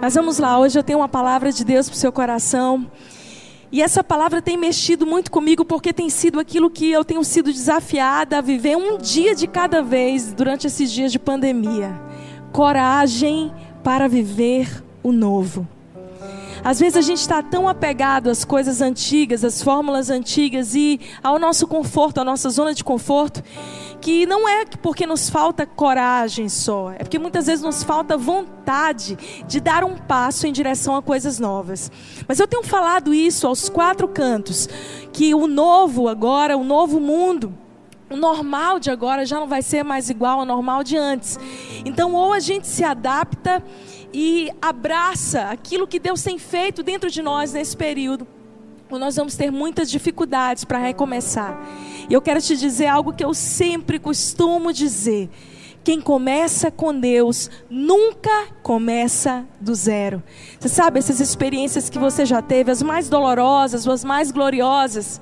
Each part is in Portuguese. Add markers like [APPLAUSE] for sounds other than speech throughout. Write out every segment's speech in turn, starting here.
Mas vamos lá, hoje eu tenho uma palavra de Deus para o seu coração. E essa palavra tem mexido muito comigo porque tem sido aquilo que eu tenho sido desafiada a viver um dia de cada vez durante esses dias de pandemia. Coragem para viver o novo. Às vezes a gente está tão apegado às coisas antigas, às fórmulas antigas e ao nosso conforto, à nossa zona de conforto, que não é porque nos falta coragem só, é porque muitas vezes nos falta vontade de dar um passo em direção a coisas novas. Mas eu tenho falado isso aos quatro cantos, que o novo agora, o novo mundo, o normal de agora já não vai ser mais igual ao normal de antes. Então, ou a gente se adapta e abraça aquilo que Deus tem feito dentro de nós nesse período, ou nós vamos ter muitas dificuldades para recomeçar. E eu quero te dizer algo que eu sempre costumo dizer. Quem começa com Deus nunca começa do zero. Você sabe, essas experiências que você já teve, as mais dolorosas, as mais gloriosas,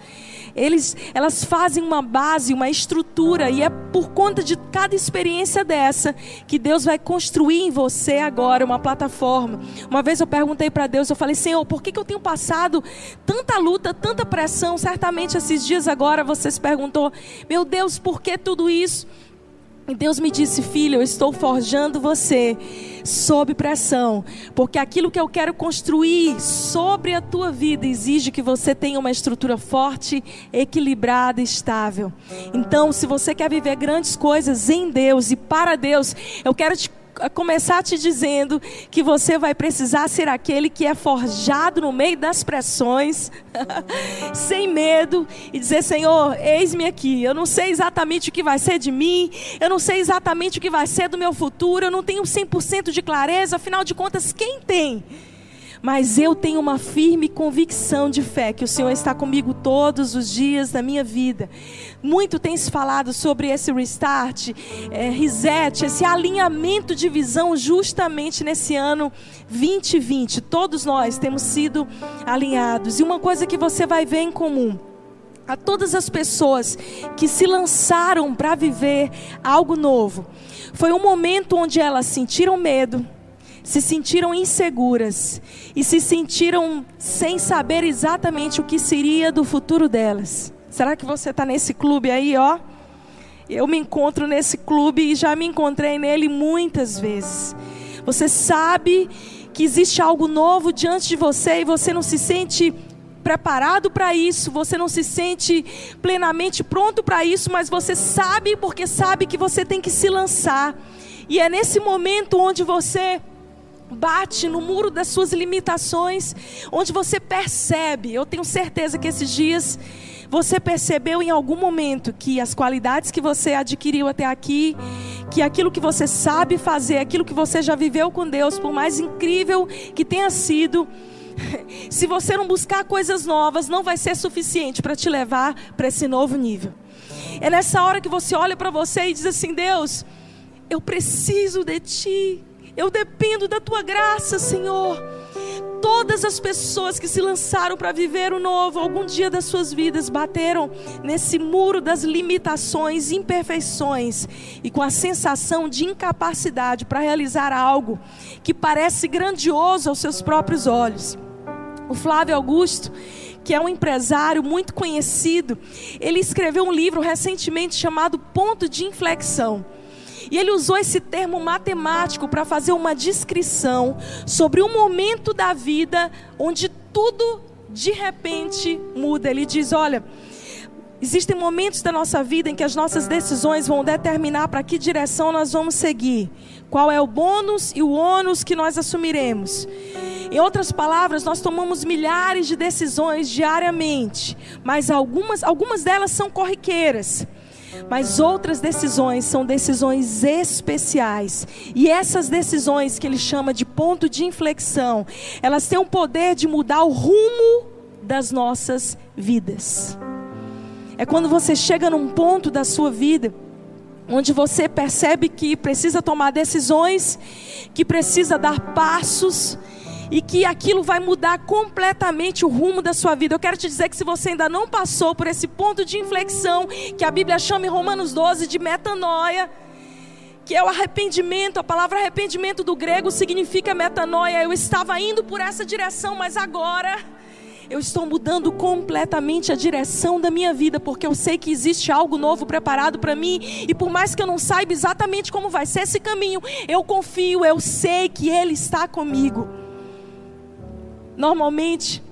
eles, elas fazem uma base, uma estrutura, e é por conta de cada experiência dessa que Deus vai construir em você agora uma plataforma. Uma vez eu perguntei para Deus, eu falei, Senhor, por que, que eu tenho passado tanta luta, tanta pressão? Certamente esses dias agora você se perguntou, meu Deus, por que tudo isso? E Deus me disse, filho, eu estou forjando você sob pressão, porque aquilo que eu quero construir sobre a tua vida exige que você tenha uma estrutura forte, equilibrada e estável. Então, se você quer viver grandes coisas em Deus e para Deus, eu quero te começar te dizendo que você vai precisar ser aquele que é forjado no meio das pressões, [LAUGHS] sem medo, e dizer: Senhor, eis-me aqui. Eu não sei exatamente o que vai ser de mim, eu não sei exatamente o que vai ser do meu futuro, eu não tenho 100% de clareza, afinal de contas, quem tem? Mas eu tenho uma firme convicção de fé que o Senhor está comigo todos os dias da minha vida. Muito tem se falado sobre esse restart, é, reset, esse alinhamento de visão justamente nesse ano 2020. Todos nós temos sido alinhados. E uma coisa que você vai ver em comum a todas as pessoas que se lançaram para viver algo novo. Foi um momento onde elas sentiram medo, se sentiram inseguras e se sentiram sem saber exatamente o que seria do futuro delas. Será que você está nesse clube aí, ó? Eu me encontro nesse clube e já me encontrei nele muitas vezes. Você sabe que existe algo novo diante de você e você não se sente preparado para isso, você não se sente plenamente pronto para isso, mas você sabe porque sabe que você tem que se lançar. E é nesse momento onde você bate no muro das suas limitações, onde você percebe, eu tenho certeza que esses dias você percebeu em algum momento que as qualidades que você adquiriu até aqui, que aquilo que você sabe fazer, aquilo que você já viveu com Deus, por mais incrível que tenha sido, [LAUGHS] se você não buscar coisas novas, não vai ser suficiente para te levar para esse novo nível. É nessa hora que você olha para você e diz assim: Deus, eu preciso de Ti. Eu dependo da tua graça, Senhor. Todas as pessoas que se lançaram para viver o novo, algum dia das suas vidas, bateram nesse muro das limitações, imperfeições e com a sensação de incapacidade para realizar algo que parece grandioso aos seus próprios olhos. O Flávio Augusto, que é um empresário muito conhecido, ele escreveu um livro recentemente chamado Ponto de Inflexão. E ele usou esse termo matemático para fazer uma descrição sobre um momento da vida onde tudo de repente muda. Ele diz: olha. Existem momentos da nossa vida em que as nossas decisões vão determinar para que direção nós vamos seguir, qual é o bônus e o ônus que nós assumiremos. Em outras palavras, nós tomamos milhares de decisões diariamente, mas algumas, algumas delas são corriqueiras. Mas outras decisões são decisões especiais. E essas decisões que ele chama de ponto de inflexão, elas têm o poder de mudar o rumo das nossas vidas. É quando você chega num ponto da sua vida onde você percebe que precisa tomar decisões, que precisa dar passos e que aquilo vai mudar completamente o rumo da sua vida. Eu quero te dizer que se você ainda não passou por esse ponto de inflexão, que a Bíblia chama em Romanos 12 de metanoia, que é o arrependimento. A palavra arrependimento do grego significa metanoia. Eu estava indo por essa direção, mas agora eu estou mudando completamente a direção da minha vida, porque eu sei que existe algo novo preparado para mim, e por mais que eu não saiba exatamente como vai ser esse caminho, eu confio, eu sei que Ele está comigo. Normalmente,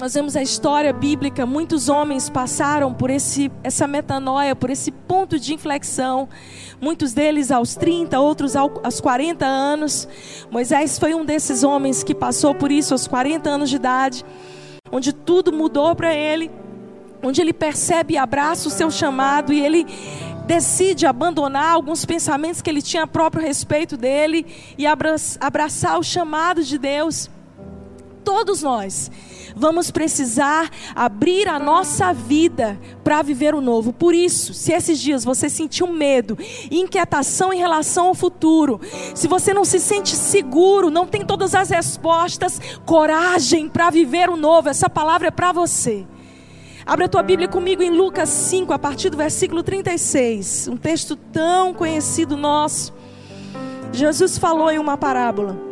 nós vemos a história bíblica, muitos homens passaram por esse, essa metanoia, por esse ponto de inflexão. Muitos deles aos 30, outros aos 40 anos. Moisés foi um desses homens que passou por isso aos 40 anos de idade, onde tudo mudou para ele, onde ele percebe e abraça o seu chamado e ele decide abandonar alguns pensamentos que ele tinha a próprio respeito dele e abraçar o chamado de Deus. Todos nós vamos precisar abrir a nossa vida para viver o novo. Por isso, se esses dias você sentiu medo, inquietação em relação ao futuro, se você não se sente seguro, não tem todas as respostas, coragem para viver o novo, essa palavra é para você. Abra a tua Bíblia comigo em Lucas 5, a partir do versículo 36. Um texto tão conhecido nosso. Jesus falou em uma parábola.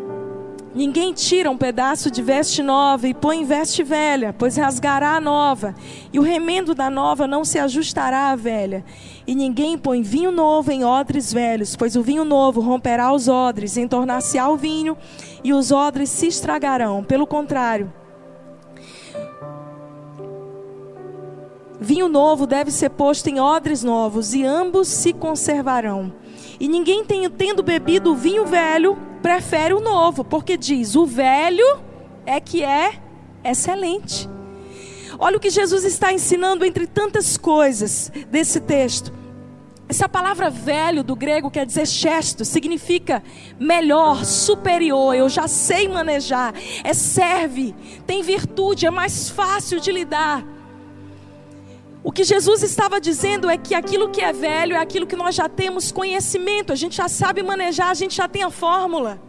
Ninguém tira um pedaço de veste nova e põe em veste velha, pois rasgará a nova, e o remendo da nova não se ajustará à velha. E ninguém põe vinho novo em odres velhos, pois o vinho novo romperá os odres, entornar-se-á o vinho, e os odres se estragarão. Pelo contrário, vinho novo deve ser posto em odres novos, e ambos se conservarão. E ninguém tem, tendo bebido vinho velho, prefere o novo, porque diz: o velho é que é excelente. Olha o que Jesus está ensinando entre tantas coisas desse texto. Essa palavra velho do grego quer dizer chesto, significa melhor, superior, eu já sei manejar, é serve, tem virtude, é mais fácil de lidar. O que Jesus estava dizendo é que aquilo que é velho é aquilo que nós já temos conhecimento, a gente já sabe manejar, a gente já tem a fórmula.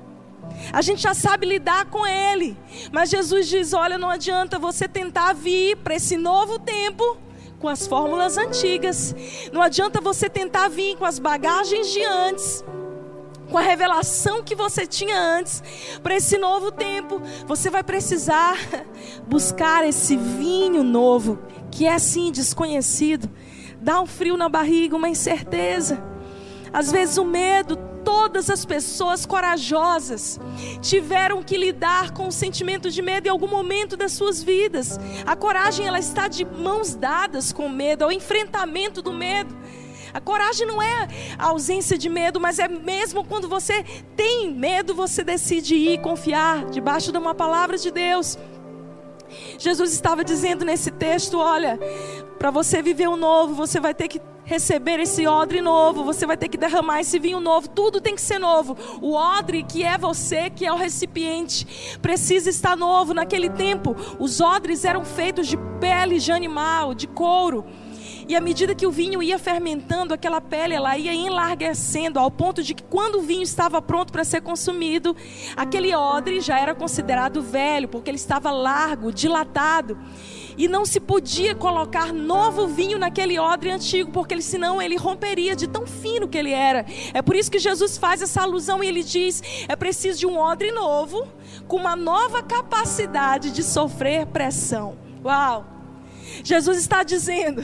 A gente já sabe lidar com ele. Mas Jesus diz: olha, não adianta você tentar vir para esse novo tempo com as fórmulas antigas. Não adianta você tentar vir com as bagagens de antes com a revelação que você tinha antes, para esse novo tempo, você vai precisar [LAUGHS] buscar esse vinho novo, que é assim desconhecido, dá um frio na barriga, uma incerteza, às vezes o medo. Todas as pessoas corajosas tiveram que lidar com o sentimento de medo em algum momento das suas vidas. A coragem ela está de mãos dadas com o medo, ao enfrentamento do medo. A coragem não é a ausência de medo, mas é mesmo quando você tem medo, você decide ir confiar debaixo de uma palavra de Deus. Jesus estava dizendo nesse texto: olha, para você viver o novo, você vai ter que receber esse odre novo, você vai ter que derramar esse vinho novo, tudo tem que ser novo. O odre que é você, que é o recipiente, precisa estar novo. Naquele tempo, os odres eram feitos de pele de animal, de couro. E à medida que o vinho ia fermentando, aquela pele ela ia enlarguecendo ao ponto de que quando o vinho estava pronto para ser consumido, aquele odre já era considerado velho, porque ele estava largo, dilatado. E não se podia colocar novo vinho naquele odre antigo, porque senão ele romperia de tão fino que ele era. É por isso que Jesus faz essa alusão e ele diz: é preciso de um odre novo, com uma nova capacidade de sofrer pressão. Uau! Jesus está dizendo: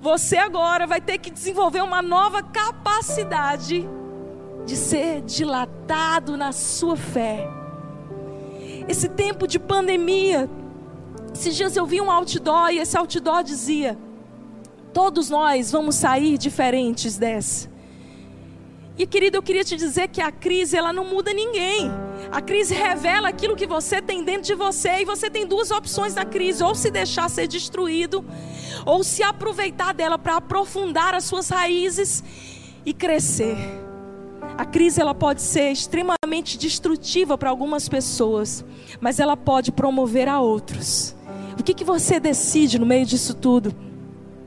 você agora vai ter que desenvolver uma nova capacidade de ser dilatado na sua fé. Esse tempo de pandemia, esses dias eu vi um outdoor e esse outdoor dizia: Todos nós vamos sair diferentes dessa. E querido, eu queria te dizer que a crise ela não muda ninguém. A crise revela aquilo que você tem dentro de você e você tem duas opções na crise: ou se deixar ser destruído, ou se aproveitar dela para aprofundar as suas raízes e crescer. A crise ela pode ser extremamente destrutiva para algumas pessoas, mas ela pode promover a outros. O que, que você decide no meio disso tudo?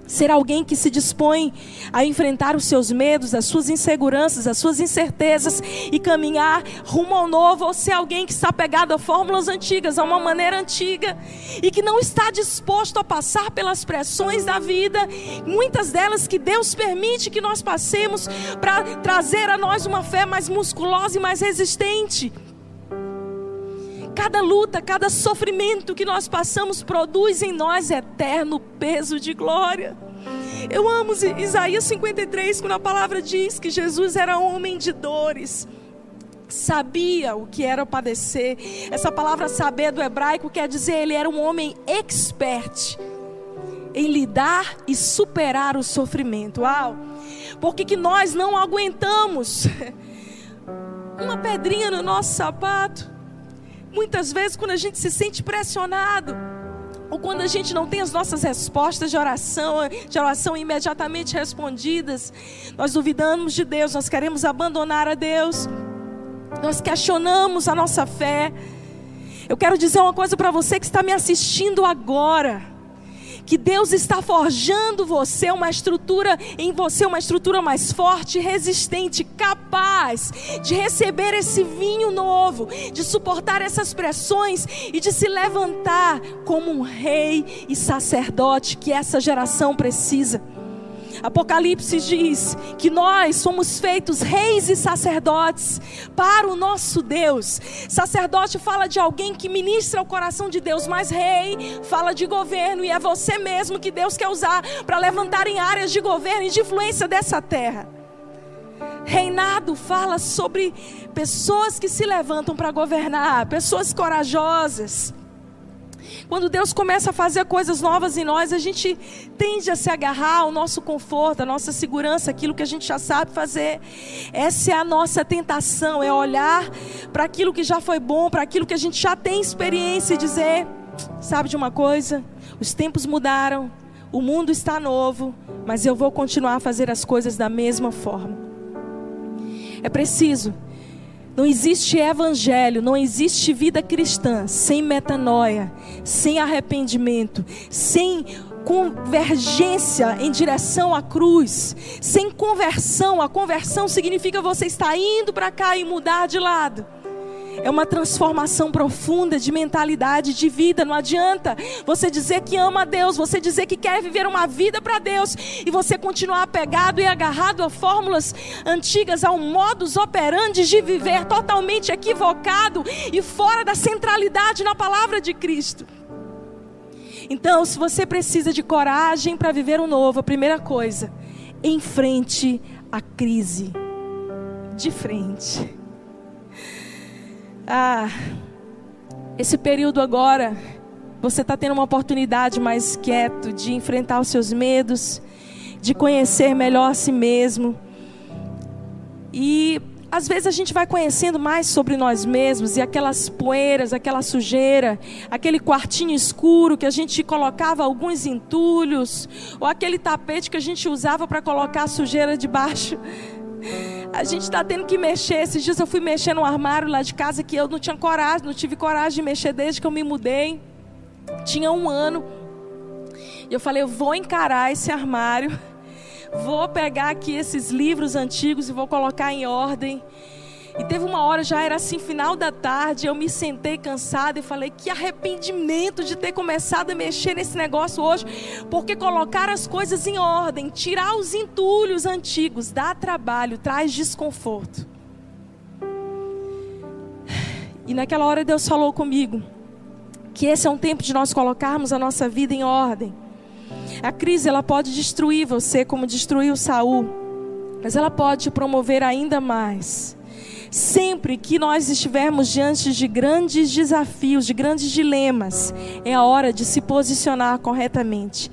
Ser alguém que se dispõe a enfrentar os seus medos, as suas inseguranças, as suas incertezas e caminhar rumo ao novo, ou ser alguém que está pegado a fórmulas antigas, a uma maneira antiga e que não está disposto a passar pelas pressões da vida, muitas delas que Deus permite que nós passemos para trazer a nós uma fé mais musculosa e mais resistente. Cada luta, cada sofrimento que nós passamos produz em nós eterno peso de glória. Eu amo Isaías 53, quando a palavra diz que Jesus era homem de dores sabia o que era padecer. Essa palavra saber do hebraico quer dizer ele era um homem expert em lidar e superar o sofrimento. Uau! Por que, que nós não aguentamos [LAUGHS] uma pedrinha no nosso sapato? Muitas vezes, quando a gente se sente pressionado, ou quando a gente não tem as nossas respostas de oração, de oração imediatamente respondidas, nós duvidamos de Deus, nós queremos abandonar a Deus, nós questionamos a nossa fé. Eu quero dizer uma coisa para você que está me assistindo agora que Deus está forjando você uma estrutura em você, uma estrutura mais forte, resistente, capaz de receber esse vinho novo, de suportar essas pressões e de se levantar como um rei e sacerdote que essa geração precisa. Apocalipse diz que nós somos feitos reis e sacerdotes para o nosso Deus. Sacerdote fala de alguém que ministra o coração de Deus, mas rei fala de governo e é você mesmo que Deus quer usar para levantar em áreas de governo e de influência dessa terra. Reinado fala sobre pessoas que se levantam para governar, pessoas corajosas quando Deus começa a fazer coisas novas em nós, a gente tende a se agarrar ao nosso conforto, à nossa segurança, aquilo que a gente já sabe fazer. Essa é a nossa tentação, é olhar para aquilo que já foi bom, para aquilo que a gente já tem experiência e dizer: sabe de uma coisa? Os tempos mudaram, o mundo está novo, mas eu vou continuar a fazer as coisas da mesma forma. É preciso não existe evangelho, não existe vida cristã sem metanoia, sem arrependimento, sem convergência em direção à cruz, sem conversão. A conversão significa você estar indo para cá e mudar de lado. É uma transformação profunda de mentalidade, de vida. Não adianta você dizer que ama a Deus, você dizer que quer viver uma vida para Deus e você continuar apegado e agarrado a fórmulas antigas, a um modus operandi de viver totalmente equivocado e fora da centralidade na palavra de Cristo. Então, se você precisa de coragem para viver o novo, a primeira coisa, enfrente a crise. De frente. Ah, esse período agora, você está tendo uma oportunidade mais quieto de enfrentar os seus medos, de conhecer melhor a si mesmo. E às vezes a gente vai conhecendo mais sobre nós mesmos e aquelas poeiras, aquela sujeira, aquele quartinho escuro que a gente colocava alguns entulhos, ou aquele tapete que a gente usava para colocar a sujeira debaixo a gente está tendo que mexer. Esses dias eu fui mexer no armário lá de casa que eu não tinha coragem, não tive coragem de mexer desde que eu me mudei. Tinha um ano. E eu falei, eu vou encarar esse armário. [LAUGHS] Vou pegar aqui esses livros antigos e vou colocar em ordem. E teve uma hora, já era assim, final da tarde, eu me sentei cansada e falei: que arrependimento de ter começado a mexer nesse negócio hoje, porque colocar as coisas em ordem, tirar os entulhos antigos, dá trabalho, traz desconforto. [SIGHS] E naquela hora Deus falou comigo que esse é um tempo de nós colocarmos a nossa vida em ordem. A crise ela pode destruir você como destruiu Saul, mas ela pode te promover ainda mais. Sempre que nós estivermos diante de grandes desafios, de grandes dilemas, é a hora de se posicionar corretamente.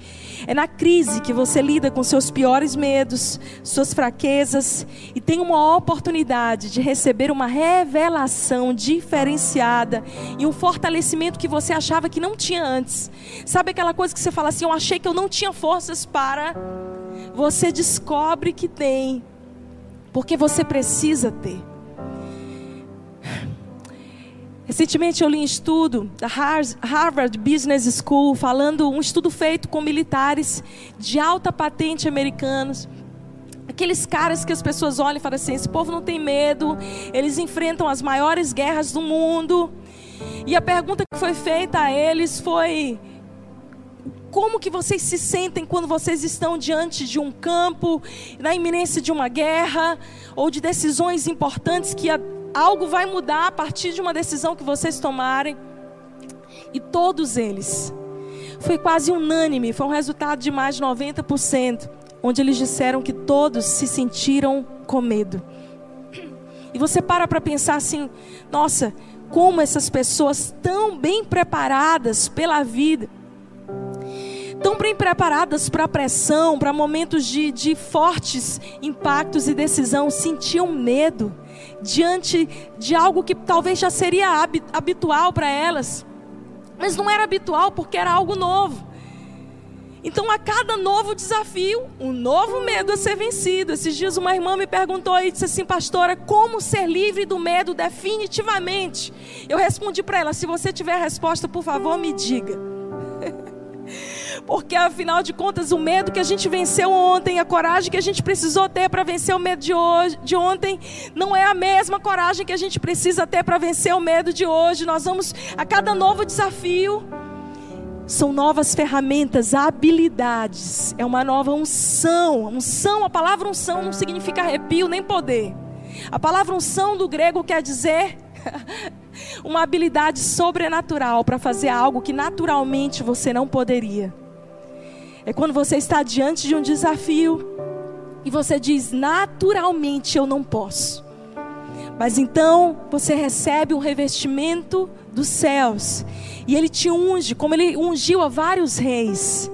É na crise que você lida com seus piores medos, suas fraquezas e tem uma oportunidade de receber uma revelação diferenciada e um fortalecimento que você achava que não tinha antes. Sabe aquela coisa que você fala assim: Eu achei que eu não tinha forças para. Você descobre que tem, porque você precisa ter. Recentemente eu li um estudo da Harvard Business School falando um estudo feito com militares de alta patente americanos. Aqueles caras que as pessoas olham e falam assim: esse povo não tem medo, eles enfrentam as maiores guerras do mundo. E a pergunta que foi feita a eles foi: como que vocês se sentem quando vocês estão diante de um campo, na iminência de uma guerra, ou de decisões importantes que algo vai mudar a partir de uma decisão que vocês tomarem? E todos eles, foi quase unânime, foi um resultado de mais de 90%, onde eles disseram que todos se sentiram com medo. E você para para pensar assim: nossa, como essas pessoas tão bem preparadas pela vida, tão bem preparadas para pressão, para momentos de, de fortes impactos e decisão, sentiam medo diante de algo que talvez já seria habitual para elas, mas não era habitual porque era algo novo. Então, a cada novo desafio, um novo medo a ser vencido. Esses dias, uma irmã me perguntou e disse assim, pastora, como ser livre do medo definitivamente? Eu respondi para ela: se você tiver a resposta, por favor, me diga. Porque afinal de contas, o medo que a gente venceu ontem, a coragem que a gente precisou ter para vencer o medo de, hoje, de ontem, não é a mesma coragem que a gente precisa ter para vencer o medo de hoje. Nós vamos a cada novo desafio são novas ferramentas, habilidades, é uma nova unção. Unção, a palavra unção não significa arrepio nem poder. A palavra unção do grego quer dizer [LAUGHS] uma habilidade sobrenatural para fazer algo que naturalmente você não poderia. É quando você está diante de um desafio e você diz: naturalmente eu não posso. Mas então você recebe um revestimento dos céus e ele te unge, como ele ungiu a vários reis,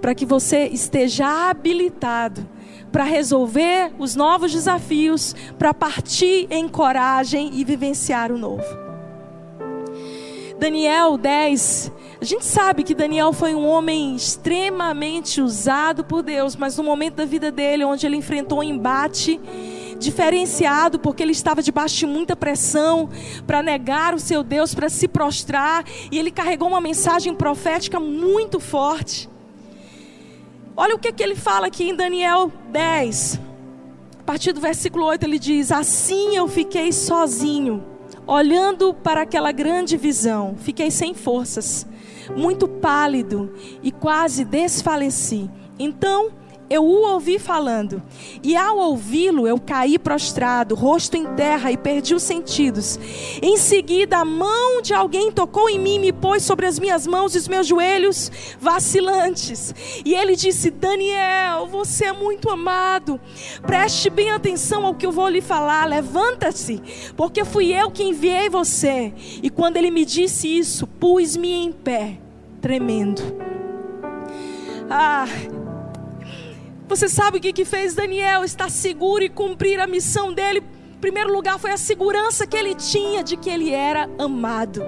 para que você esteja habilitado para resolver os novos desafios, para partir em coragem e vivenciar o novo. Daniel 10, a gente sabe que Daniel foi um homem extremamente usado por Deus, mas no momento da vida dele, onde ele enfrentou um embate diferenciado, porque ele estava debaixo de muita pressão para negar o seu Deus, para se prostrar, e ele carregou uma mensagem profética muito forte. Olha o que, que ele fala aqui em Daniel 10, a partir do versículo 8, ele diz: Assim eu fiquei sozinho olhando para aquela grande visão, fiquei sem forças, muito pálido e quase desfaleci. Então eu o ouvi falando, e ao ouvi-lo eu caí prostrado, rosto em terra e perdi os sentidos. Em seguida, a mão de alguém tocou em mim, me pôs sobre as minhas mãos e os meus joelhos vacilantes. E ele disse: Daniel, você é muito amado. Preste bem atenção ao que eu vou lhe falar. Levanta-se, porque fui eu que enviei você. E quando ele me disse isso, pus-me em pé, tremendo. Ah, você sabe o que, que fez Daniel estar seguro e cumprir a missão dele? Em primeiro lugar, foi a segurança que ele tinha de que ele era amado.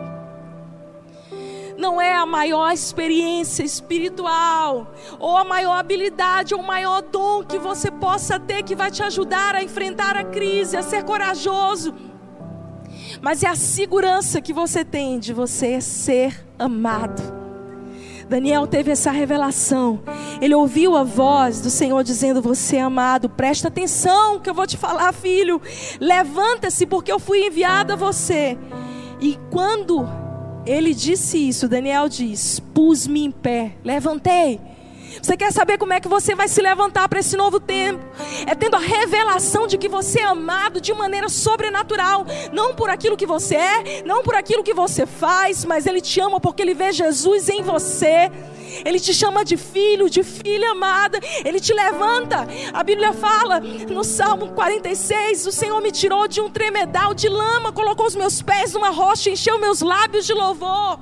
Não é a maior experiência espiritual, ou a maior habilidade, ou o maior dom que você possa ter que vai te ajudar a enfrentar a crise, a ser corajoso. Mas é a segurança que você tem de você ser amado. Daniel teve essa revelação. Ele ouviu a voz do Senhor dizendo: Você é amado, presta atenção que eu vou te falar, filho. Levanta-se, porque eu fui enviado a você. E quando ele disse isso, Daniel diz: Pus-me em pé, levantei. Você quer saber como é que você vai se levantar para esse novo tempo? É tendo a revelação de que você é amado de maneira sobrenatural, não por aquilo que você é, não por aquilo que você faz, mas Ele te ama porque Ele vê Jesus em você. Ele te chama de filho, de filha amada. Ele te levanta. A Bíblia fala no Salmo 46: O Senhor me tirou de um tremedal de lama, colocou os meus pés numa rocha, encheu meus lábios de louvor.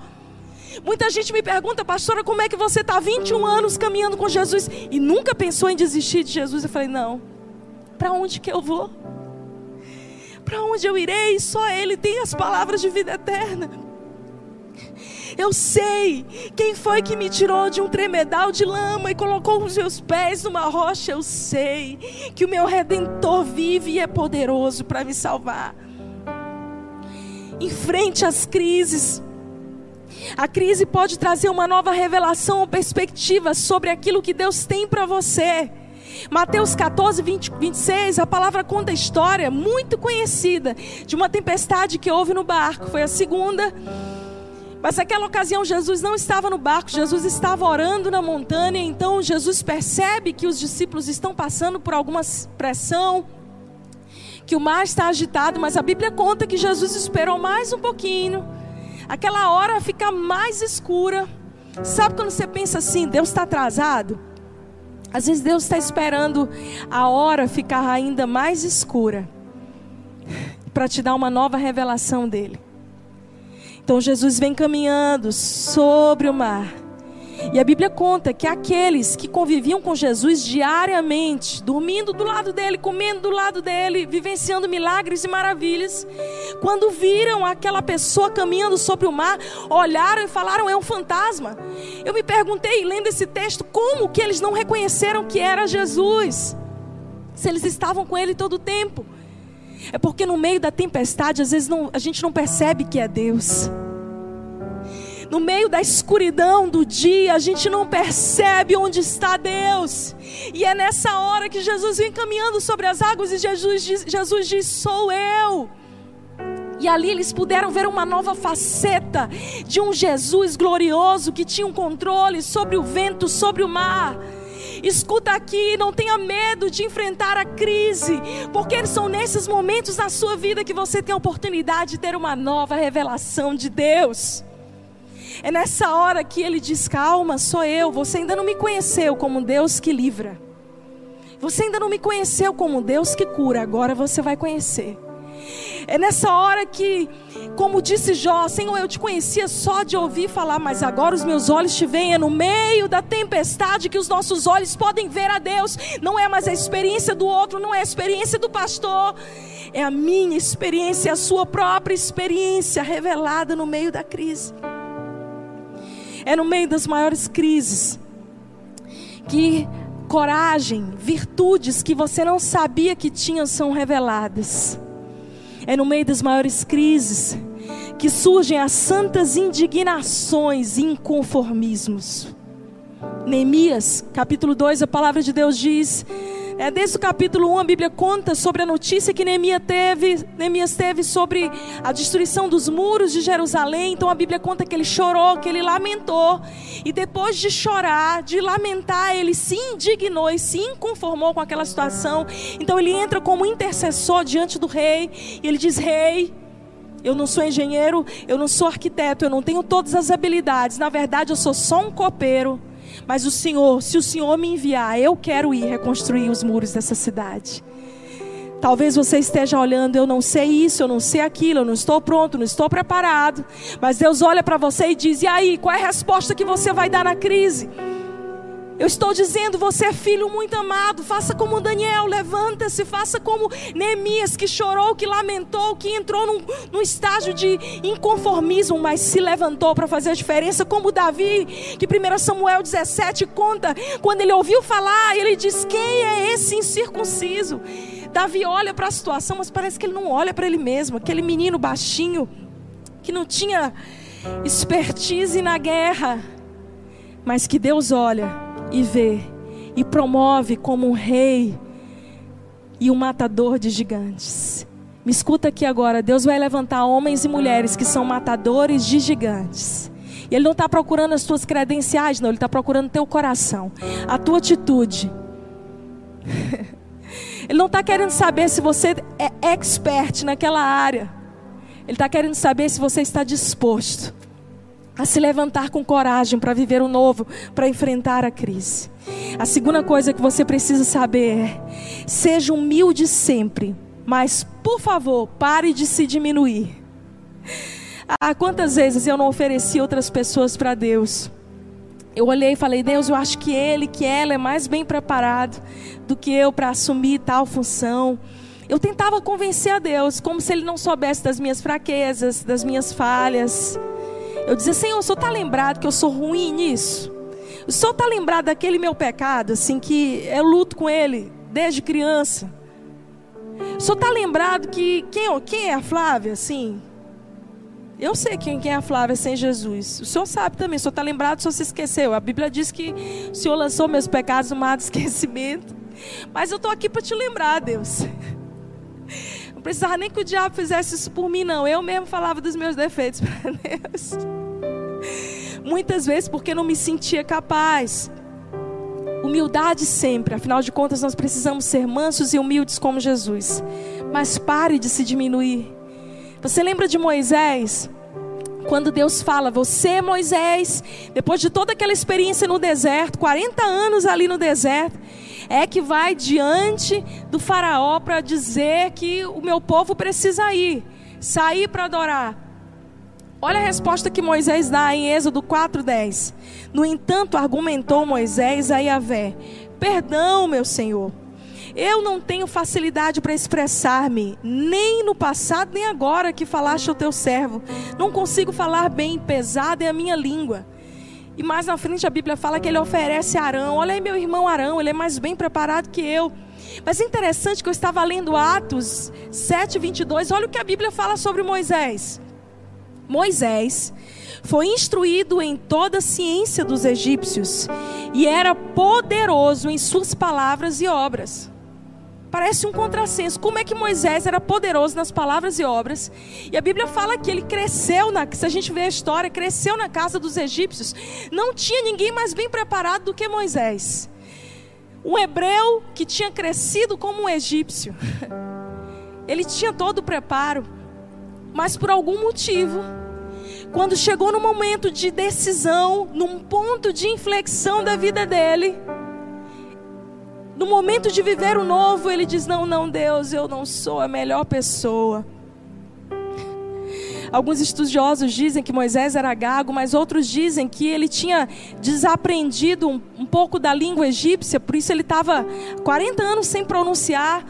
Muita gente me pergunta, pastora, como é que você está 21 anos caminhando com Jesus e nunca pensou em desistir de Jesus? Eu falei, não. Para onde que eu vou? Para onde eu irei? Só Ele tem as palavras de vida eterna. Eu sei quem foi que me tirou de um tremedal de lama e colocou os meus pés numa rocha. Eu sei que o meu redentor vive e é poderoso para me salvar. Enfrente as crises. A crise pode trazer uma nova revelação ou perspectiva sobre aquilo que Deus tem para você. Mateus 14, 20, 26, a palavra conta a história muito conhecida de uma tempestade que houve no barco. Foi a segunda. Mas naquela ocasião Jesus não estava no barco, Jesus estava orando na montanha. Então Jesus percebe que os discípulos estão passando por alguma pressão, que o mar está agitado, mas a Bíblia conta que Jesus esperou mais um pouquinho. Aquela hora fica mais escura. Sabe quando você pensa assim, Deus está atrasado? Às vezes Deus está esperando a hora ficar ainda mais escura para te dar uma nova revelação dele. Então Jesus vem caminhando sobre o mar. E a Bíblia conta que aqueles que conviviam com Jesus diariamente, dormindo do lado dele, comendo do lado dele, vivenciando milagres e maravilhas, quando viram aquela pessoa caminhando sobre o mar, olharam e falaram: é um fantasma. Eu me perguntei, lendo esse texto, como que eles não reconheceram que era Jesus? Se eles estavam com ele todo o tempo. É porque no meio da tempestade, às vezes não, a gente não percebe que é Deus no meio da escuridão do dia, a gente não percebe onde está Deus. E é nessa hora que Jesus vem caminhando sobre as águas e Jesus diz, Jesus diz: Sou eu. E ali eles puderam ver uma nova faceta de um Jesus glorioso que tinha um controle sobre o vento, sobre o mar. Escuta aqui, não tenha medo de enfrentar a crise, porque são nesses momentos na sua vida que você tem a oportunidade de ter uma nova revelação de Deus. É nessa hora que ele diz: Calma, sou eu. Você ainda não me conheceu como Deus que livra. Você ainda não me conheceu como Deus que cura. Agora você vai conhecer. É nessa hora que, como disse Jó, Senhor, eu te conhecia só de ouvir falar, mas agora os meus olhos te veem. É no meio da tempestade que os nossos olhos podem ver a Deus. Não é mais a experiência do outro, não é a experiência do pastor. É a minha experiência, a sua própria experiência revelada no meio da crise. É no meio das maiores crises que coragem, virtudes que você não sabia que tinha são reveladas. É no meio das maiores crises que surgem as santas indignações e inconformismos. Neemias, capítulo 2, a palavra de Deus diz é, desde o capítulo 1, a Bíblia conta sobre a notícia que Neemias teve, Neemias teve sobre a destruição dos muros de Jerusalém. Então a Bíblia conta que ele chorou, que ele lamentou. E depois de chorar, de lamentar, ele se indignou e se inconformou com aquela situação. Então ele entra como intercessor diante do rei. E ele diz: Rei. Eu não sou engenheiro, eu não sou arquiteto, eu não tenho todas as habilidades. Na verdade, eu sou só um copeiro. Mas o Senhor, se o Senhor me enviar, eu quero ir reconstruir os muros dessa cidade. Talvez você esteja olhando, eu não sei isso, eu não sei aquilo, eu não estou pronto, não estou preparado. Mas Deus olha para você e diz: e aí, qual é a resposta que você vai dar na crise? Eu estou dizendo, você é filho muito amado. Faça como Daniel, levanta-se, faça como Neemias, que chorou, que lamentou, que entrou num, num estágio de inconformismo, mas se levantou para fazer a diferença. Como Davi, que 1 Samuel 17 conta, quando ele ouviu falar, ele diz: Quem é esse incircunciso? Davi olha para a situação, mas parece que ele não olha para ele mesmo. Aquele menino baixinho, que não tinha expertise na guerra, mas que Deus olha e vê e promove como um rei e um matador de gigantes. Me escuta aqui agora, Deus vai levantar homens e mulheres que são matadores de gigantes. E Ele não está procurando as tuas credenciais, não, Ele está procurando teu coração, a tua atitude. [LAUGHS] Ele não está querendo saber se você é expert naquela área. Ele está querendo saber se você está disposto a se levantar com coragem para viver o novo, para enfrentar a crise. A segunda coisa que você precisa saber é: seja humilde sempre, mas por favor, pare de se diminuir. Ah, quantas vezes eu não ofereci outras pessoas para Deus? Eu olhei e falei: Deus, eu acho que ele, que ela é mais bem preparado do que eu para assumir tal função. Eu tentava convencer a Deus, como se ele não soubesse das minhas fraquezas, das minhas falhas. Eu dizia, Senhor, o Senhor está lembrado que eu sou ruim nisso? O Senhor está lembrado daquele meu pecado, assim, que eu luto com ele desde criança? O Senhor está lembrado que quem, quem é a Flávia, assim? Eu sei quem, quem é a Flávia sem Jesus. O senhor sabe também, o senhor está lembrado, o senhor se esqueceu. A Bíblia diz que o senhor lançou meus pecados no mar do [LAUGHS] esquecimento. Mas eu estou aqui para te lembrar, Deus. Precisava nem que o diabo fizesse isso por mim, não. Eu mesmo falava dos meus defeitos [LAUGHS] para Deus. Muitas vezes porque não me sentia capaz. Humildade sempre, afinal de contas, nós precisamos ser mansos e humildes como Jesus. Mas pare de se diminuir. Você lembra de Moisés? Quando Deus fala, você, Moisés, depois de toda aquela experiência no deserto, 40 anos ali no deserto, é que vai diante do Faraó para dizer que o meu povo precisa ir, sair para adorar. Olha a resposta que Moisés dá em Êxodo 4:10. No entanto, argumentou Moisés a Yahvé: Perdão, meu Senhor eu não tenho facilidade para expressar-me, nem no passado, nem agora que falaste ao teu servo. Não consigo falar bem, pesada é a minha língua. E mais na frente a Bíblia fala que ele oferece a Arão. Olha aí meu irmão Arão, ele é mais bem preparado que eu. Mas é interessante que eu estava lendo Atos 7, 22. Olha o que a Bíblia fala sobre Moisés. Moisés foi instruído em toda a ciência dos egípcios e era poderoso em suas palavras e obras. Parece um contrassenso. Como é que Moisés era poderoso nas palavras e obras? E a Bíblia fala que ele cresceu, na, se a gente vê a história, cresceu na casa dos egípcios. Não tinha ninguém mais bem preparado do que Moisés. Um hebreu que tinha crescido como um egípcio. [LAUGHS] Ele tinha todo o preparo. Mas por algum motivo, quando chegou no momento de decisão, num ponto de inflexão da vida dele, no momento de viver o novo, ele diz: Não, não, Deus, eu não sou a melhor pessoa. Alguns estudiosos dizem que Moisés era gago, mas outros dizem que ele tinha desaprendido um, um pouco da língua egípcia, por isso ele estava 40 anos sem pronunciar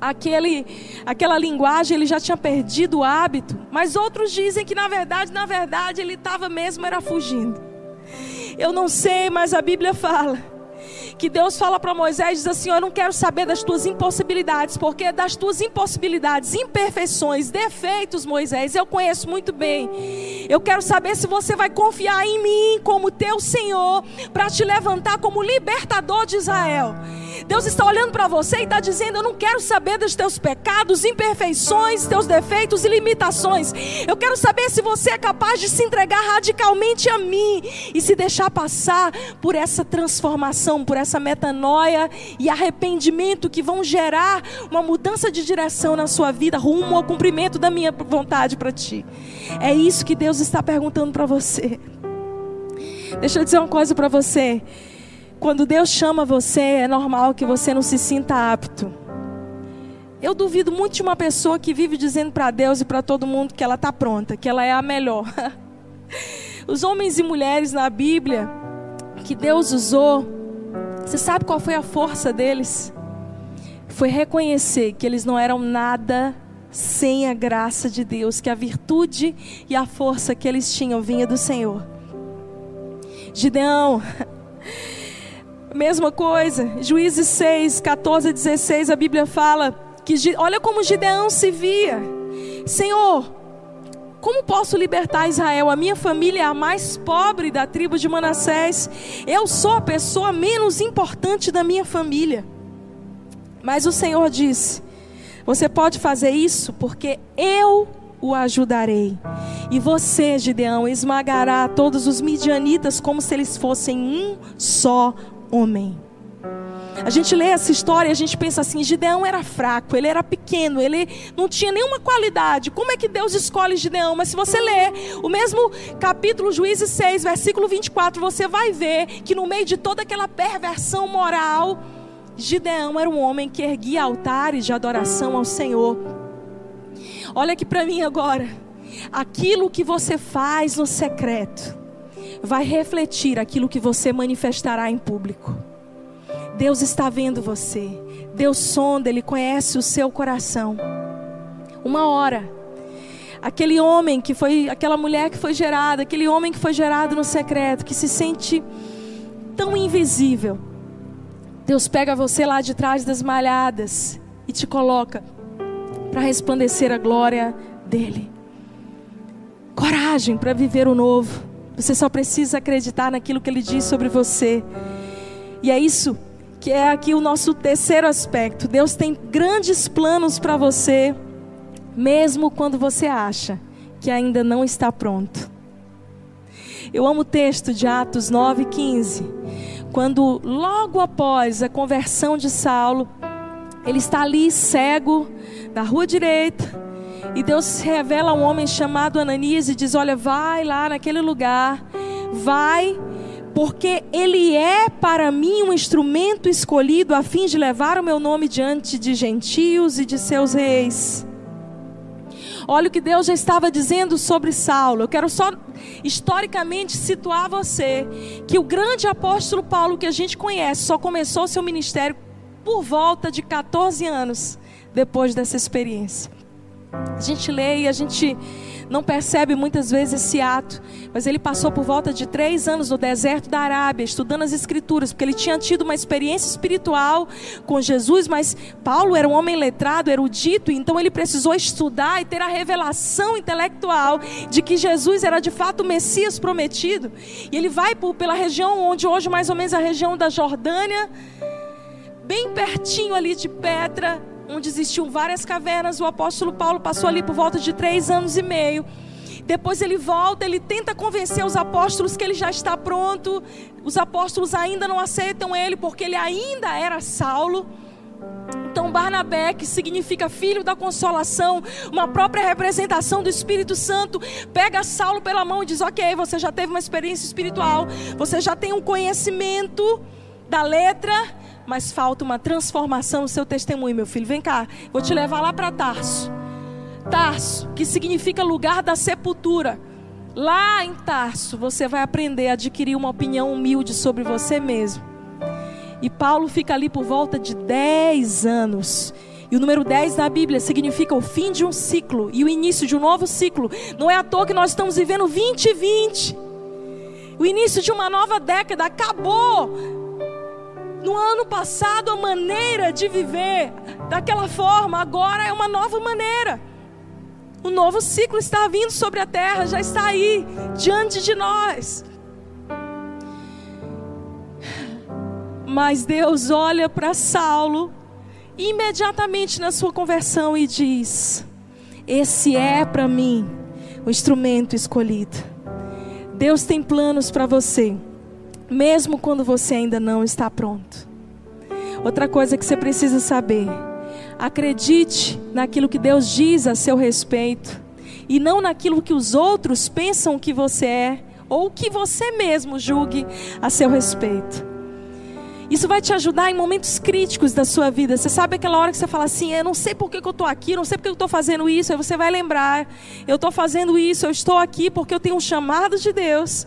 aquele, aquela linguagem, ele já tinha perdido o hábito. Mas outros dizem que na verdade, na verdade, ele estava mesmo era fugindo. Eu não sei, mas a Bíblia fala que Deus fala para Moisés, diz assim: Eu não quero saber das tuas impossibilidades, porque das tuas impossibilidades, imperfeições, defeitos, Moisés, eu conheço muito bem. Eu quero saber se você vai confiar em mim como teu Senhor, para te levantar como libertador de Israel. Deus está olhando para você e está dizendo: Eu não quero saber dos teus pecados, imperfeições, teus defeitos e limitações. Eu quero saber se você é capaz de se entregar radicalmente a mim e se deixar passar por essa transformação, por essa metanoia e arrependimento que vão gerar uma mudança de direção na sua vida, rumo ao cumprimento da minha vontade para ti. É isso que Deus está perguntando para você. Deixa eu dizer uma coisa para você. Quando Deus chama você, é normal que você não se sinta apto. Eu duvido muito de uma pessoa que vive dizendo para Deus e para todo mundo que ela está pronta, que ela é a melhor. [LAUGHS] Os homens e mulheres na Bíblia que Deus usou, você sabe qual foi a força deles? Foi reconhecer que eles não eram nada sem a graça de Deus, que a virtude e a força que eles tinham vinha do Senhor. Gideão, [LAUGHS] Mesma coisa, Juízes 6, 14 a 16, a Bíblia fala que olha como Gideão se via. Senhor, como posso libertar Israel? A minha família é a mais pobre da tribo de Manassés. Eu sou a pessoa menos importante da minha família. Mas o Senhor disse: Você pode fazer isso porque eu o ajudarei. E você, Gideão, esmagará todos os midianitas como se eles fossem um só homem. A gente lê essa história e a gente pensa assim: Gideão era fraco, ele era pequeno, ele não tinha nenhuma qualidade. Como é que Deus escolhe Gideão? Mas se você ler o mesmo capítulo, Juízes 6, versículo 24, você vai ver que no meio de toda aquela perversão moral, Gideão era um homem que erguia altares de adoração ao Senhor. Olha aqui para mim agora. Aquilo que você faz no secreto vai refletir aquilo que você manifestará em público. Deus está vendo você. Deus sonda, Ele conhece o seu coração. Uma hora, aquele homem que foi, aquela mulher que foi gerada, aquele homem que foi gerado no secreto, que se sente tão invisível. Deus pega você lá de trás das malhadas e te coloca para resplandecer a glória dele. coragem para viver o novo. Você só precisa acreditar naquilo que ele diz sobre você. E é isso que é aqui o nosso terceiro aspecto. Deus tem grandes planos para você, mesmo quando você acha que ainda não está pronto. Eu amo o texto de Atos 9:15, quando logo após a conversão de Saulo, ele está ali cego na rua direita, e Deus revela a um homem chamado Ananias e diz: Olha, vai lá naquele lugar, vai, porque ele é para mim um instrumento escolhido a fim de levar o meu nome diante de gentios e de seus reis. Olha o que Deus já estava dizendo sobre Saulo. Eu quero só historicamente situar você que o grande apóstolo Paulo que a gente conhece só começou seu ministério por volta de 14 anos depois dessa experiência. A gente lê e a gente não percebe muitas vezes esse ato, mas ele passou por volta de três anos no deserto da Arábia, estudando as Escrituras, porque ele tinha tido uma experiência espiritual com Jesus, mas Paulo era um homem letrado, erudito, então ele precisou estudar e ter a revelação intelectual de que Jesus era de fato o Messias prometido. E ele vai por, pela região onde hoje mais ou menos a região da Jordânia, bem pertinho ali de Petra, onde existiam várias cavernas. O apóstolo Paulo passou ali por volta de três anos e meio. Depois ele volta, ele tenta convencer os apóstolos que ele já está pronto. Os apóstolos ainda não aceitam ele porque ele ainda era Saulo. Então, Barnabé, que significa filho da consolação, uma própria representação do Espírito Santo, pega Saulo pela mão e diz: Ok, você já teve uma experiência espiritual, você já tem um conhecimento da letra, mas falta uma transformação no seu testemunho, meu filho. Vem cá, vou te levar lá para Tarso. Tarso, que significa lugar da sepultura. Lá em Tarso, você vai aprender a adquirir uma opinião humilde sobre você mesmo. E Paulo fica ali por volta de 10 anos. E o número 10 na Bíblia significa o fim de um ciclo e o início de um novo ciclo. Não é à toa que nós estamos vivendo 2020. O início de uma nova década acabou no ano passado, a maneira de viver daquela forma, agora é uma nova maneira. O novo ciclo está vindo sobre a terra, já está aí, diante de nós. Mas Deus olha para Saulo imediatamente na sua conversão e diz: Esse é para mim o instrumento escolhido. Deus tem planos para você mesmo quando você ainda não está pronto. Outra coisa que você precisa saber: acredite naquilo que Deus diz a seu respeito e não naquilo que os outros pensam que você é ou que você mesmo julgue a seu respeito. Isso vai te ajudar em momentos críticos da sua vida. Você sabe aquela hora que você fala assim: Eu não sei por que, eu estou aqui, não sei por que eu estou fazendo isso. Aí você vai lembrar: Eu estou fazendo isso, eu estou aqui porque eu tenho um chamado de Deus.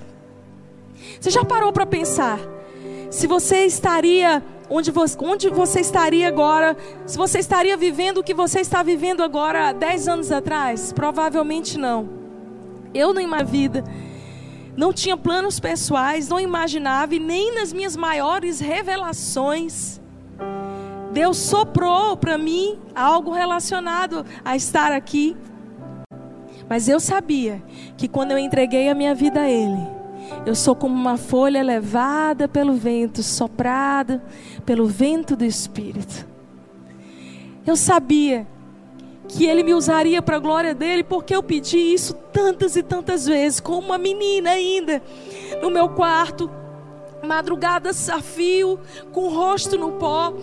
Você já parou para pensar se você estaria onde você, onde você estaria agora? Se você estaria vivendo o que você está vivendo agora 10 anos atrás? Provavelmente não. Eu nem minha vida não tinha planos pessoais, não imaginava e nem nas minhas maiores revelações Deus soprou para mim algo relacionado a estar aqui. Mas eu sabia que quando eu entreguei a minha vida a Ele, eu sou como uma folha levada pelo vento, soprada pelo vento do Espírito. Eu sabia que Ele me usaria para a glória dele, porque eu pedi isso tantas e tantas vezes, como uma menina ainda, no meu quarto, madrugada a fio, com o rosto no pó.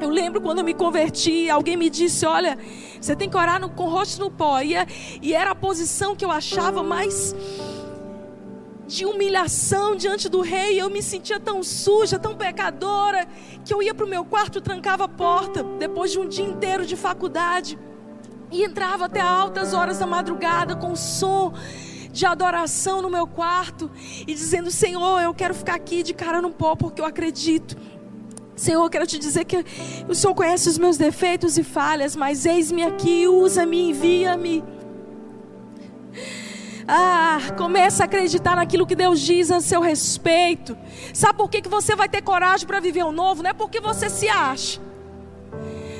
Eu lembro quando eu me converti, alguém me disse: Olha, você tem que orar no, com o rosto no pó. E, é, e era a posição que eu achava mais de humilhação diante do rei. Eu me sentia tão suja, tão pecadora, que eu ia para o meu quarto, trancava a porta, depois de um dia inteiro de faculdade, e entrava até altas horas da madrugada com som de adoração no meu quarto e dizendo: Senhor, eu quero ficar aqui de cara no pó porque eu acredito. Senhor, eu quero te dizer que o Senhor conhece os meus defeitos e falhas, mas eis-me aqui, usa-me, envia-me. Ah, começa a acreditar naquilo que Deus diz a seu respeito. Sabe por que, que você vai ter coragem para viver o novo? Não é porque você se acha.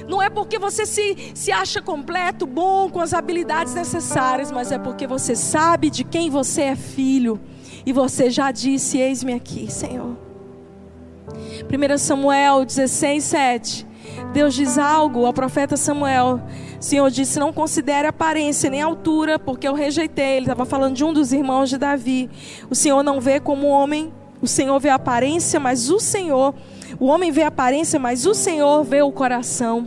Não é porque você se, se acha completo, bom, com as habilidades necessárias, mas é porque você sabe de quem você é filho. E você já disse: Eis-me aqui, Senhor. 1 Samuel 16, 7. Deus diz algo ao profeta Samuel. O Senhor disse: Não considere aparência nem altura, porque eu rejeitei. Ele estava falando de um dos irmãos de Davi. O Senhor não vê como homem, o Senhor vê a aparência, mas o Senhor, o homem vê a aparência, mas o Senhor vê o coração.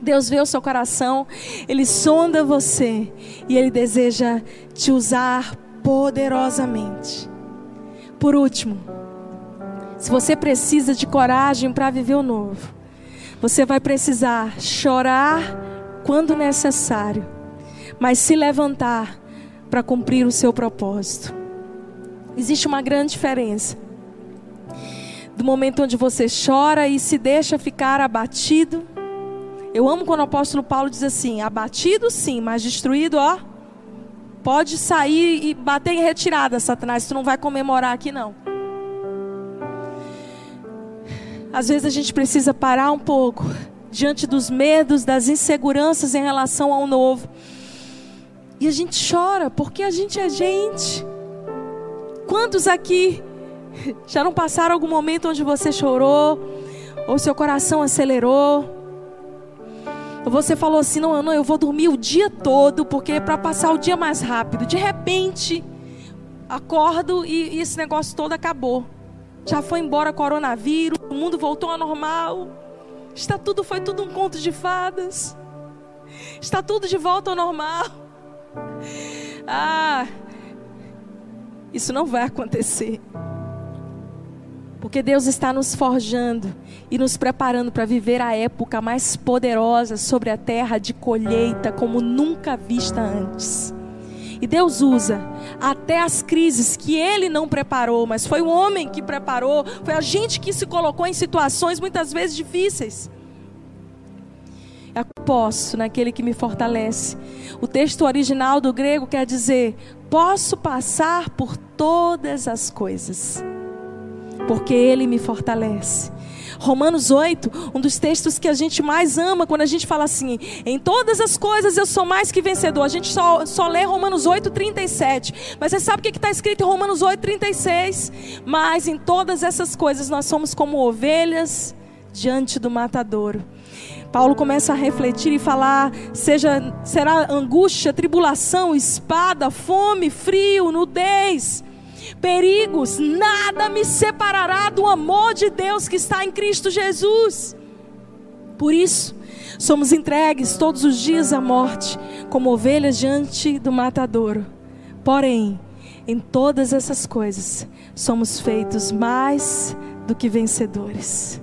Deus vê o seu coração, Ele sonda você e Ele deseja te usar poderosamente. Por último, se você precisa de coragem para viver o novo, você vai precisar chorar quando necessário, mas se levantar para cumprir o seu propósito. Existe uma grande diferença do momento onde você chora e se deixa ficar abatido. Eu amo quando o apóstolo Paulo diz assim: abatido sim, mas destruído, ó. Pode sair e bater em retirada, Satanás. Tu não vai comemorar aqui, não. Às vezes a gente precisa parar um pouco diante dos medos, das inseguranças em relação ao novo. E a gente chora porque a gente é gente. Quantos aqui já não passaram algum momento onde você chorou, ou seu coração acelerou? Ou você falou assim: não, não, eu vou dormir o dia todo, porque é para passar o dia mais rápido. De repente, acordo e, e esse negócio todo acabou. Já foi embora coronavírus, o mundo voltou ao normal. Está tudo, foi tudo um conto de fadas. Está tudo de volta ao normal. Ah, isso não vai acontecer. Porque Deus está nos forjando e nos preparando para viver a época mais poderosa sobre a terra de colheita como nunca vista antes. E Deus usa até as crises que ele não preparou, mas foi o homem que preparou, foi a gente que se colocou em situações muitas vezes difíceis. Eu posso naquele que me fortalece. O texto original do grego quer dizer: posso passar por todas as coisas, porque ele me fortalece. Romanos 8, um dos textos que a gente mais ama quando a gente fala assim: em todas as coisas eu sou mais que vencedor. A gente só, só lê Romanos 8, 37. Mas você sabe o que está escrito em Romanos 8, 36? Mas em todas essas coisas nós somos como ovelhas diante do matadouro. Paulo começa a refletir e falar: seja, será angústia, tribulação, espada, fome, frio, nudez perigos, nada me separará do amor de Deus que está em Cristo Jesus. Por isso, somos entregues todos os dias à morte, como ovelhas diante do matadouro. Porém, em todas essas coisas, somos feitos mais do que vencedores.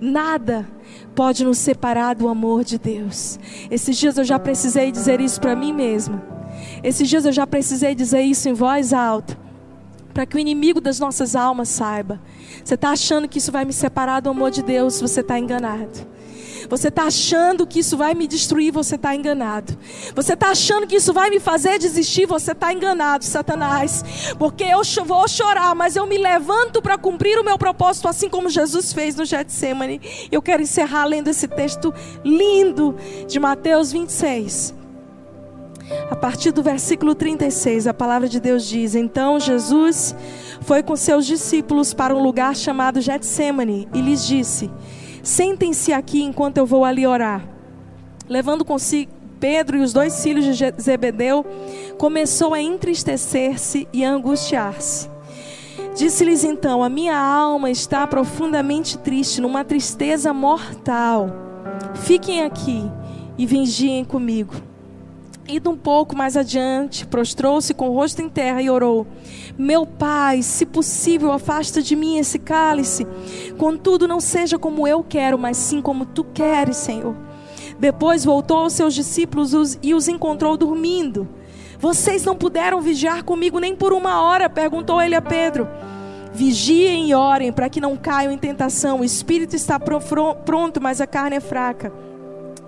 Nada pode nos separar do amor de Deus. Esses dias eu já precisei dizer isso para mim mesma. Esses dias eu já precisei dizer isso em voz alta para que o inimigo das nossas almas saiba. Você está achando que isso vai me separar do amor de Deus? Você está enganado. Você está achando que isso vai me destruir? Você está enganado. Você está achando que isso vai me fazer desistir? Você está enganado, Satanás. Porque eu vou chorar, mas eu me levanto para cumprir o meu propósito, assim como Jesus fez no Getsemane. Eu quero encerrar lendo esse texto lindo de Mateus 26. A partir do versículo 36, a palavra de Deus diz: Então Jesus foi com seus discípulos para um lugar chamado Getsemane e lhes disse: Sentem-se aqui enquanto eu vou ali orar. Levando consigo Pedro e os dois filhos de Zebedeu, começou a entristecer-se e a angustiar-se. Disse-lhes então: A minha alma está profundamente triste, numa tristeza mortal. Fiquem aqui e vigiem comigo. Indo um pouco mais adiante, prostrou-se com o rosto em terra e orou: Meu pai, se possível, afasta de mim esse cálice. Contudo, não seja como eu quero, mas sim como tu queres, Senhor. Depois voltou aos seus discípulos e os encontrou dormindo. Vocês não puderam vigiar comigo nem por uma hora? perguntou ele a Pedro. Vigiem e orem para que não caiam em tentação. O espírito está pronto, mas a carne é fraca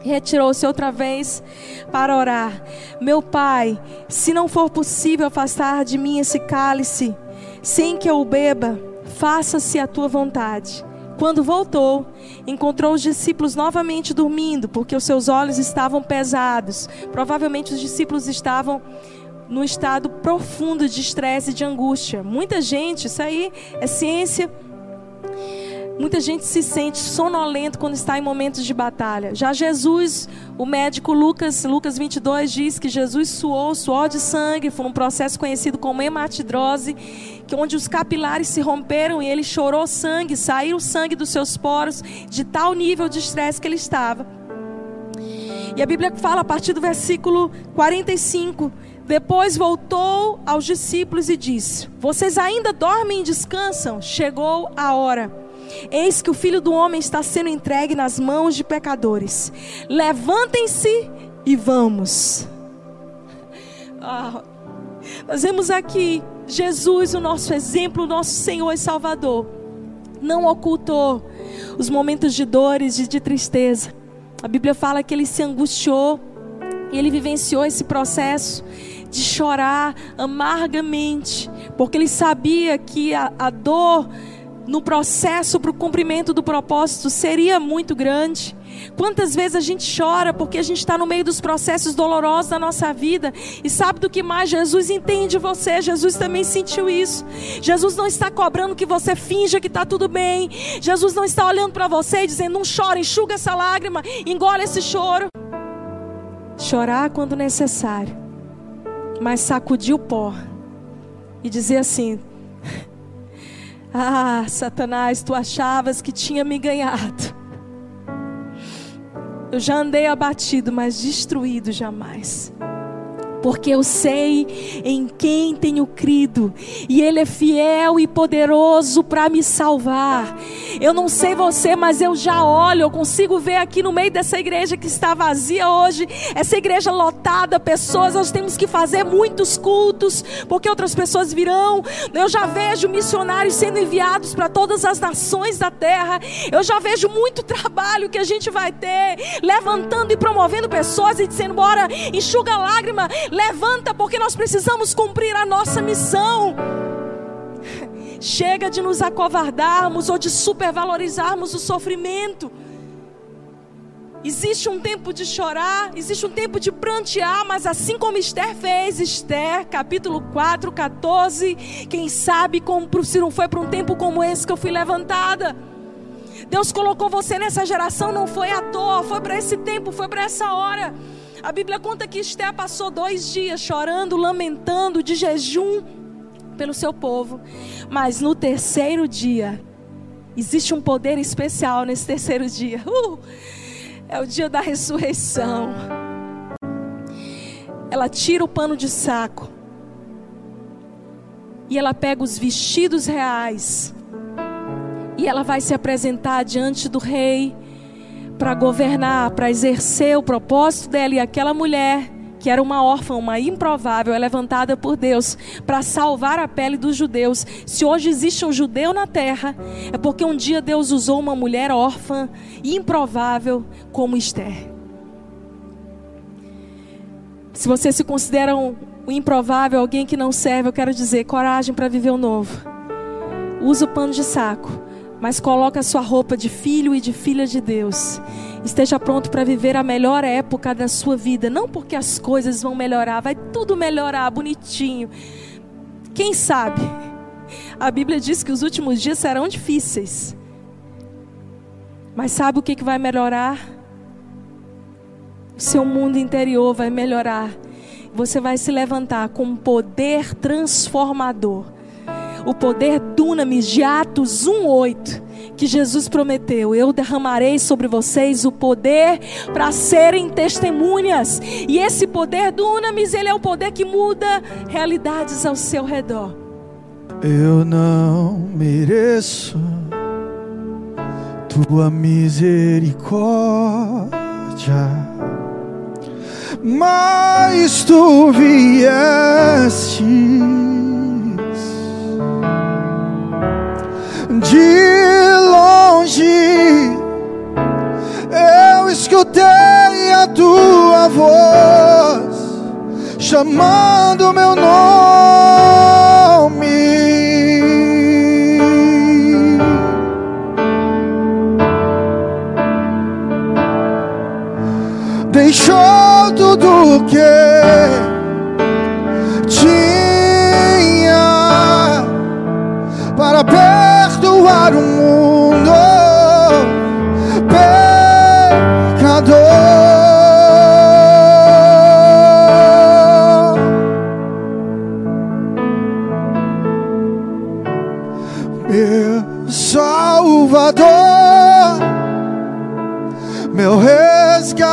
retirou-se outra vez para orar. Meu pai, se não for possível afastar de mim esse cálice, sem que eu o beba, faça-se a tua vontade. Quando voltou, encontrou os discípulos novamente dormindo, porque os seus olhos estavam pesados. Provavelmente os discípulos estavam num estado profundo de estresse e de angústia. Muita gente, isso aí é ciência. Muita gente se sente sonolento quando está em momentos de batalha. Já Jesus, o médico Lucas, Lucas 22 diz que Jesus suou suor de sangue, foi um processo conhecido como hematidrose, que onde os capilares se romperam e ele chorou sangue, saiu sangue dos seus poros, de tal nível de estresse que ele estava. E a Bíblia fala a partir do versículo 45, depois voltou aos discípulos e disse: Vocês ainda dormem e descansam? Chegou a hora. Eis que o filho do homem está sendo entregue nas mãos de pecadores. Levantem-se e vamos. Ah, nós vemos aqui Jesus, o nosso exemplo, o nosso Senhor e Salvador, não ocultou os momentos de dores e de tristeza. A Bíblia fala que ele se angustiou e ele vivenciou esse processo de chorar amargamente, porque ele sabia que a, a dor no processo para o cumprimento do propósito seria muito grande. Quantas vezes a gente chora porque a gente está no meio dos processos dolorosos da nossa vida e sabe do que mais Jesus entende você. Jesus também sentiu isso. Jesus não está cobrando que você finja que está tudo bem. Jesus não está olhando para você e dizendo: não chora, enxuga essa lágrima, engole esse choro. Chorar quando necessário, mas sacudir o pó e dizer assim: ah, Satanás, tu achavas que tinha me ganhado. Eu já andei abatido, mas destruído jamais porque eu sei em quem tenho crido, e Ele é fiel e poderoso para me salvar. Eu não sei você, mas eu já olho, eu consigo ver aqui no meio dessa igreja que está vazia hoje, essa igreja lotada, pessoas, nós temos que fazer muitos cultos, porque outras pessoas virão. Eu já vejo missionários sendo enviados para todas as nações da terra, eu já vejo muito [LAUGHS] trabalho que a gente vai ter, levantando e promovendo pessoas e dizendo: bora, enxuga lágrima, Levanta, porque nós precisamos cumprir a nossa missão. Chega de nos acovardarmos ou de supervalorizarmos o sofrimento. Existe um tempo de chorar, existe um tempo de prantear, mas assim como Esther fez, Esther, capítulo 4, 14, quem sabe como, se não foi para um tempo como esse que eu fui levantada. Deus colocou você nessa geração, não foi à toa, foi para esse tempo, foi para essa hora. A Bíblia conta que Esther passou dois dias chorando, lamentando, de jejum pelo seu povo. Mas no terceiro dia, existe um poder especial nesse terceiro dia. [LAUGHS] Uh, é o dia da ressurreição. Ela tira o pano de saco. E ela pega os vestidos reais. E ela vai se apresentar diante do rei para governar, para exercer o propósito dela e aquela mulher que era uma órfã, uma improvável, é levantada por Deus para salvar a pele dos judeus. Se hoje existe um judeu na terra, é porque um dia Deus usou uma mulher órfã, improvável, como Esther. Se você se considera um, improvável, alguém que não serve, eu quero dizer: coragem para viver o novo. Usa o pano de saco mas coloque a sua roupa de filho e de filha de Deus. Esteja pronto para viver a melhor época da sua vida, não porque as coisas vão melhorar, vai tudo melhorar bonitinho. Quem sabe? A Bíblia diz que os últimos dias serão difíceis. Mas sabe o que, que vai melhorar? O seu mundo interior vai melhorar. Você vai se levantar com um poder transformador o poder dunamis de Atos 1:8, que Jesus prometeu: Eu derramarei sobre vocês o poder para serem testemunhas. E esse poder dunamis, ele é o poder que muda realidades ao seu redor. Eu não mereço tua misericórdia, mas tu vieste De longe eu escutei a tua voz chamando meu nome. Deixou tudo que para o mundo pecador. Meu Salvador, meu resgatador.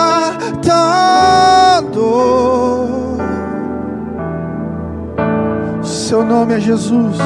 Seu nome é Jesus.